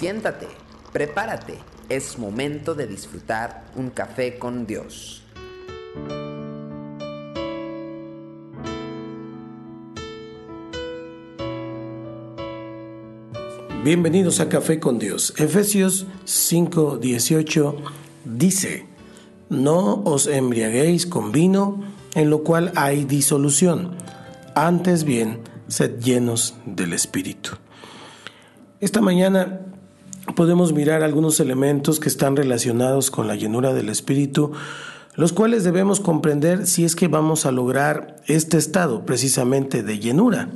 Siéntate, prepárate, es momento de disfrutar un café con Dios. Bienvenidos a Café con Dios. Efesios 5:18 dice, no os embriaguéis con vino, en lo cual hay disolución, antes bien, sed llenos del Espíritu. Esta mañana podemos mirar algunos elementos que están relacionados con la llenura del Espíritu, los cuales debemos comprender si es que vamos a lograr este estado precisamente de llenura.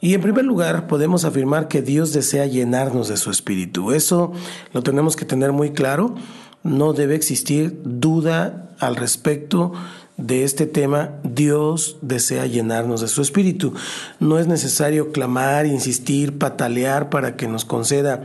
Y en primer lugar, podemos afirmar que Dios desea llenarnos de su Espíritu. Eso lo tenemos que tener muy claro. No debe existir duda al respecto de este tema, Dios desea llenarnos de su espíritu. No es necesario clamar, insistir, patalear para que nos conceda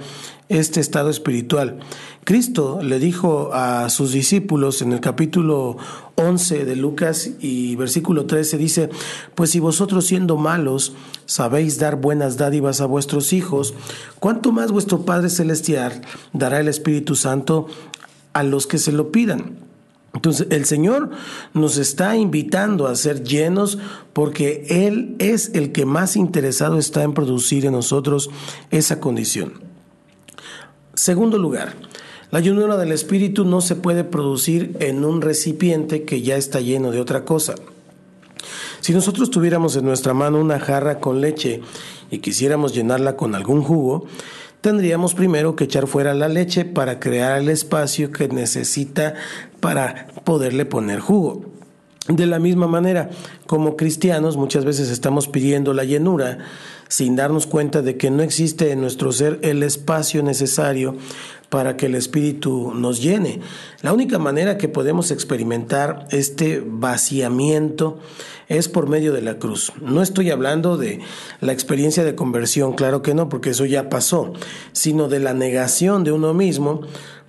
este estado espiritual. Cristo le dijo a sus discípulos en el capítulo 11 de Lucas y versículo 13 dice, pues si vosotros siendo malos sabéis dar buenas dádivas a vuestros hijos, ¿cuánto más vuestro Padre Celestial dará el Espíritu Santo a los que se lo pidan? Entonces el Señor nos está invitando a ser llenos porque Él es el que más interesado está en producir en nosotros esa condición. Segundo lugar, la llenura del Espíritu no se puede producir en un recipiente que ya está lleno de otra cosa. Si nosotros tuviéramos en nuestra mano una jarra con leche y quisiéramos llenarla con algún jugo, tendríamos primero que echar fuera la leche para crear el espacio que necesita para poderle poner jugo. De la misma manera, como cristianos muchas veces estamos pidiendo la llenura sin darnos cuenta de que no existe en nuestro ser el espacio necesario para que el Espíritu nos llene. La única manera que podemos experimentar este vaciamiento es por medio de la cruz. No estoy hablando de la experiencia de conversión, claro que no, porque eso ya pasó, sino de la negación de uno mismo,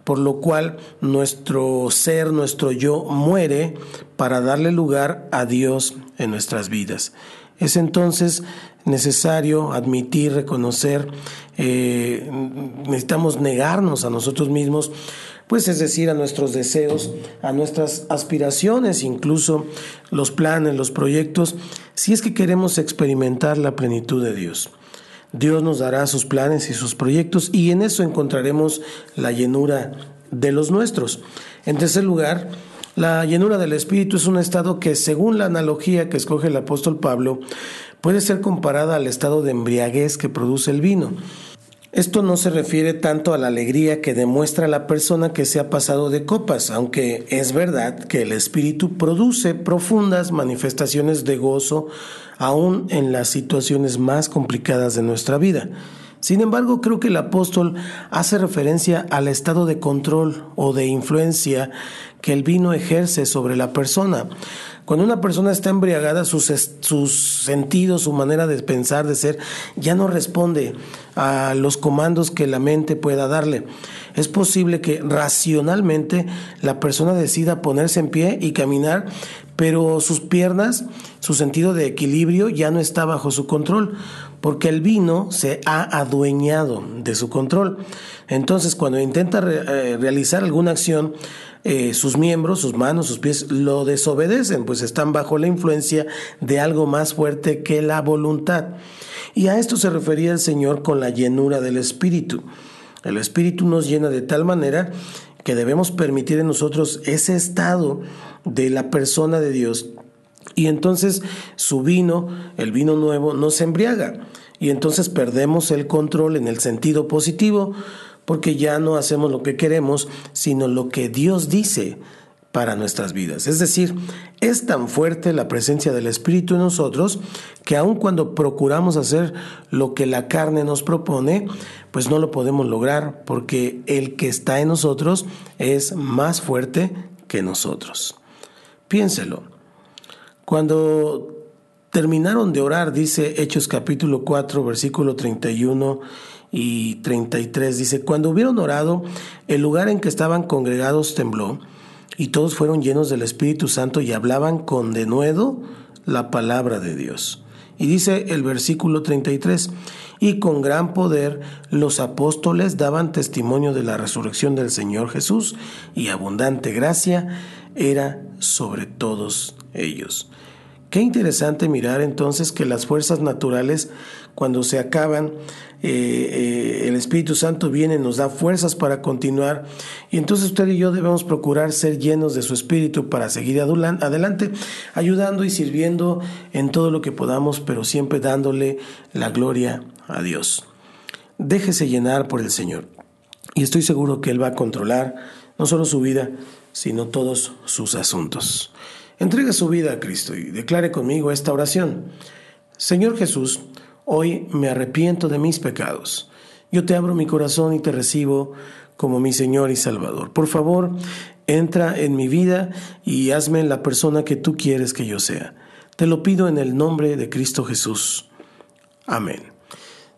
por lo cual nuestro ser, nuestro yo muere para darle lugar a Dios en nuestras vidas. Es entonces necesario admitir, reconocer, eh, necesitamos negarnos a nosotros mismos, pues es decir, a nuestros deseos, a nuestras aspiraciones, incluso los planes, los proyectos, si es que queremos experimentar la plenitud de Dios. Dios nos dará sus planes y sus proyectos y en eso encontraremos la llenura de los nuestros. En tercer lugar, la llenura del Espíritu es un estado que, según la analogía que escoge el apóstol Pablo, puede ser comparada al estado de embriaguez que produce el vino. Esto no se refiere tanto a la alegría que demuestra la persona que se ha pasado de copas, aunque es verdad que el espíritu produce profundas manifestaciones de gozo aún en las situaciones más complicadas de nuestra vida. Sin embargo, creo que el apóstol hace referencia al estado de control o de influencia que el vino ejerce sobre la persona. Cuando una persona está embriagada, sus, sus sentidos, su manera de pensar, de ser, ya no responde a los comandos que la mente pueda darle. Es posible que racionalmente la persona decida ponerse en pie y caminar, pero sus piernas, su sentido de equilibrio ya no está bajo su control, porque el vino se ha adueñado de su control. Entonces, cuando intenta eh, realizar alguna acción, eh, sus miembros, sus manos, sus pies lo desobedecen, pues están bajo la influencia de algo más fuerte que la voluntad. Y a esto se refería el Señor con la llenura del Espíritu. El Espíritu nos llena de tal manera que debemos permitir en nosotros ese estado de la persona de Dios. Y entonces su vino, el vino nuevo, nos embriaga. Y entonces perdemos el control en el sentido positivo porque ya no hacemos lo que queremos, sino lo que Dios dice para nuestras vidas. Es decir, es tan fuerte la presencia del Espíritu en nosotros que aun cuando procuramos hacer lo que la carne nos propone, pues no lo podemos lograr porque el que está en nosotros es más fuerte que nosotros. Piénselo. Cuando terminaron de orar, dice Hechos capítulo 4, versículo 31, y 33 dice, cuando hubieron orado, el lugar en que estaban congregados tembló y todos fueron llenos del Espíritu Santo y hablaban con denuedo la palabra de Dios. Y dice el versículo 33, y con gran poder los apóstoles daban testimonio de la resurrección del Señor Jesús y abundante gracia era sobre todos ellos. Qué interesante mirar entonces que las fuerzas naturales, cuando se acaban, eh, eh, el Espíritu Santo viene, nos da fuerzas para continuar. Y entonces usted y yo debemos procurar ser llenos de su Espíritu para seguir adelante, ayudando y sirviendo en todo lo que podamos, pero siempre dándole la gloria a Dios. Déjese llenar por el Señor. Y estoy seguro que Él va a controlar no solo su vida, sino todos sus asuntos. Entregue su vida a Cristo y declare conmigo esta oración. Señor Jesús, hoy me arrepiento de mis pecados. Yo te abro mi corazón y te recibo como mi Señor y Salvador. Por favor, entra en mi vida y hazme la persona que tú quieres que yo sea. Te lo pido en el nombre de Cristo Jesús. Amén.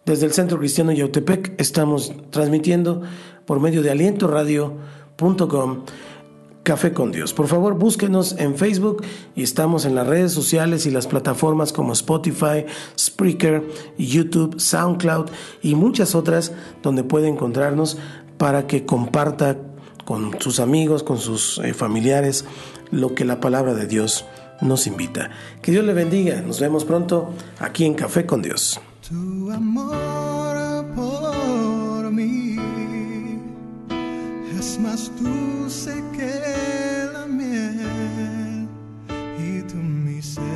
Desde el Centro Cristiano Yautepec estamos transmitiendo por medio de alientoradio.com Café con Dios. Por favor, búsquenos en Facebook y estamos en las redes sociales y las plataformas como Spotify, Spreaker, YouTube, SoundCloud y muchas otras donde puede encontrarnos para que comparta con sus amigos, con sus eh, familiares, lo que la palabra de Dios nos invita. Que Dios le bendiga. Nos vemos pronto aquí en Café con Dios. Tu amor mí es más dulce que la miel y tu misericordia